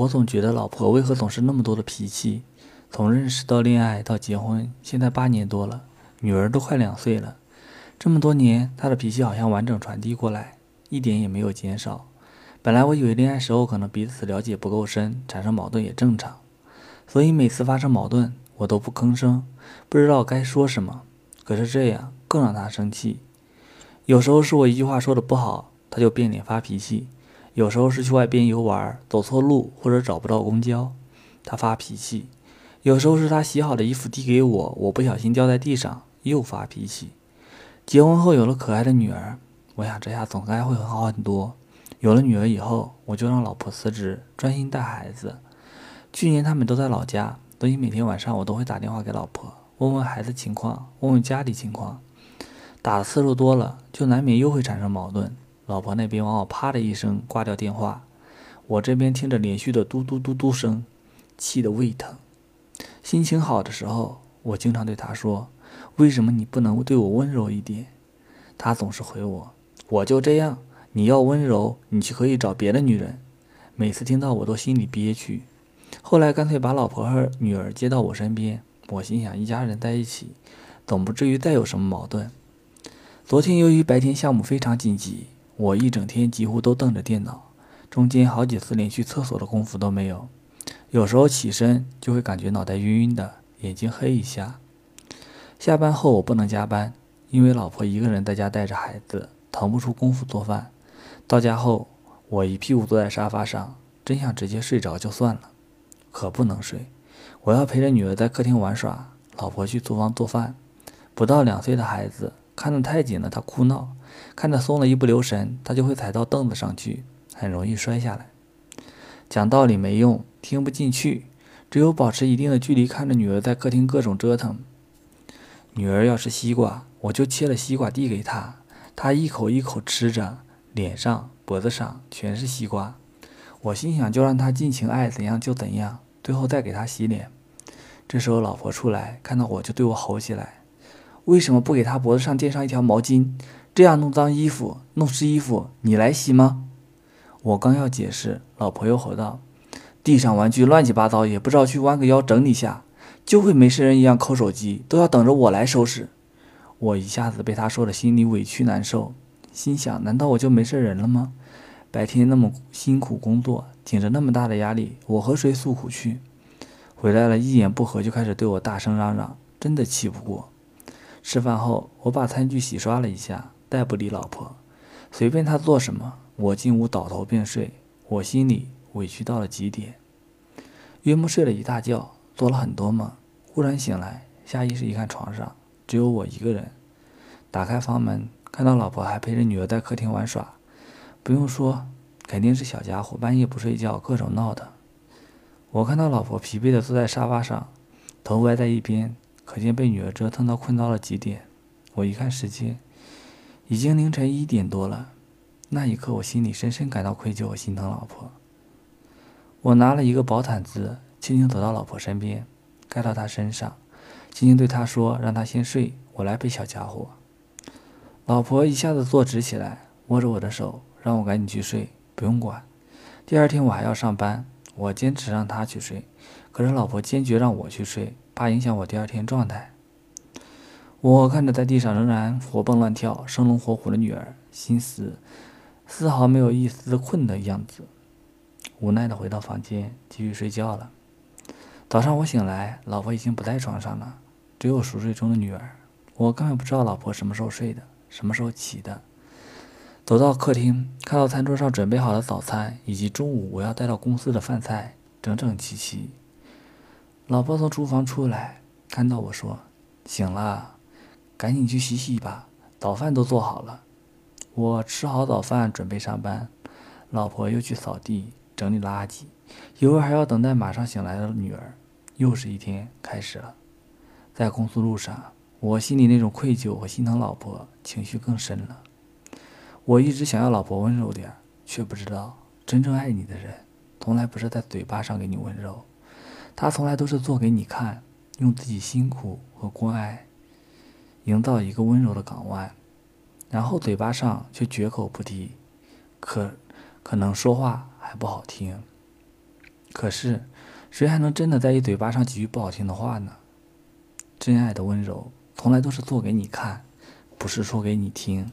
我总觉得老婆为何总是那么多的脾气？从认识到恋爱到结婚，现在八年多了，女儿都快两岁了。这么多年，她的脾气好像完整传递过来，一点也没有减少。本来我以为恋爱时候可能彼此了解不够深，产生矛盾也正常，所以每次发生矛盾，我都不吭声，不知道该说什么。可是这样更让她生气。有时候是我一句话说的不好，她就变脸发脾气。有时候是去外边游玩，走错路或者找不到公交，他发脾气；有时候是他洗好的衣服递给我，我不小心掉在地上，又发脾气。结婚后有了可爱的女儿，我想这下总该会好很多。有了女儿以后，我就让老婆辞职，专心带孩子。去年他们都在老家，所以每天晚上我都会打电话给老婆，问问孩子情况，问问家里情况。打的次数多了，就难免又会产生矛盾。老婆那边往往啪的一声挂掉电话，我这边听着连续的嘟嘟嘟嘟声，气得胃疼。心情好的时候，我经常对她说：“为什么你不能对我温柔一点？”她总是回我：“我就这样，你要温柔，你去可以找别的女人。”每次听到我都心里憋屈。后来干脆把老婆和女儿接到我身边，我心想一家人在一起，总不至于再有什么矛盾。昨天由于白天项目非常紧急。我一整天几乎都瞪着电脑，中间好几次连去厕所的功夫都没有。有时候起身就会感觉脑袋晕晕的，眼睛黑一下。下班后我不能加班，因为老婆一个人在家带着孩子，腾不出功夫做饭。到家后，我一屁股坐在沙发上，真想直接睡着就算了，可不能睡。我要陪着女儿在客厅玩耍，老婆去厨房做饭。不到两岁的孩子看得太紧了，他哭闹。看着松了一不留神，他就会踩到凳子上去，很容易摔下来。讲道理没用，听不进去，只有保持一定的距离，看着女儿在客厅各种折腾。女儿要吃西瓜，我就切了西瓜递给她，她一口一口吃着，脸上、脖子上全是西瓜。我心想，就让她尽情爱怎样就怎样，最后再给她洗脸。这时候老婆出来，看到我就对我吼起来：“为什么不给她脖子上垫上一条毛巾？”这样弄脏衣服、弄湿衣服，你来洗吗？我刚要解释，老婆又吼道：“地上玩具乱七八糟，也不知道去弯个腰整理下，就会没事人一样抠手机，都要等着我来收拾。”我一下子被她说的心里委屈难受，心想：难道我就没事人了吗？白天那么辛苦工作，顶着那么大的压力，我和谁诉苦去？回来了，一言不合就开始对我大声嚷嚷，真的气不过。吃饭后，我把餐具洗刷了一下。再不理老婆，随便她做什么，我进屋倒头便睡。我心里委屈到了极点。约莫睡了一大觉，做了很多梦。忽然醒来，下意识一看，床上只有我一个人。打开房门，看到老婆还陪着女儿在客厅玩耍。不用说，肯定是小家伙半夜不睡觉，各种闹的。我看到老婆疲惫地坐在沙发上，头歪在一边，可见被女儿折腾到困到了极点。我一看时间。已经凌晨一点多了，那一刻我心里深深感到愧疚和心疼老婆。我拿了一个薄毯子，轻轻走到老婆身边，盖到她身上，轻轻对她说：“让她先睡，我来陪小家伙。”老婆一下子坐直起来，握着我的手，让我赶紧去睡，不用管。第二天我还要上班，我坚持让她去睡，可是老婆坚决让我去睡，怕影响我第二天状态。我看着在地上仍然活蹦乱跳、生龙活虎的女儿，心思丝毫没有一丝困的样子，无奈的回到房间继续睡觉了。早上我醒来，老婆已经不在床上了，只有熟睡中的女儿。我根本不知道老婆什么时候睡的，什么时候起的。走到客厅，看到餐桌上准备好的早餐以及中午我要带到公司的饭菜，整整齐齐。老婆从厨房出来，看到我说：“醒了。”赶紧去洗洗吧，早饭都做好了。我吃好早饭，准备上班。老婆又去扫地、整理垃圾，一会儿还要等待马上醒来的女儿。又是一天开始了。在公司路上，我心里那种愧疚和心疼老婆情绪更深了。我一直想要老婆温柔点，却不知道真正爱你的人，从来不是在嘴巴上给你温柔，他从来都是做给你看，用自己辛苦和关爱。营造一个温柔的港湾，然后嘴巴上却绝口不提，可可能说话还不好听。可是，谁还能真的在意嘴巴上几句不好听的话呢？真爱的温柔，从来都是做给你看，不是说给你听。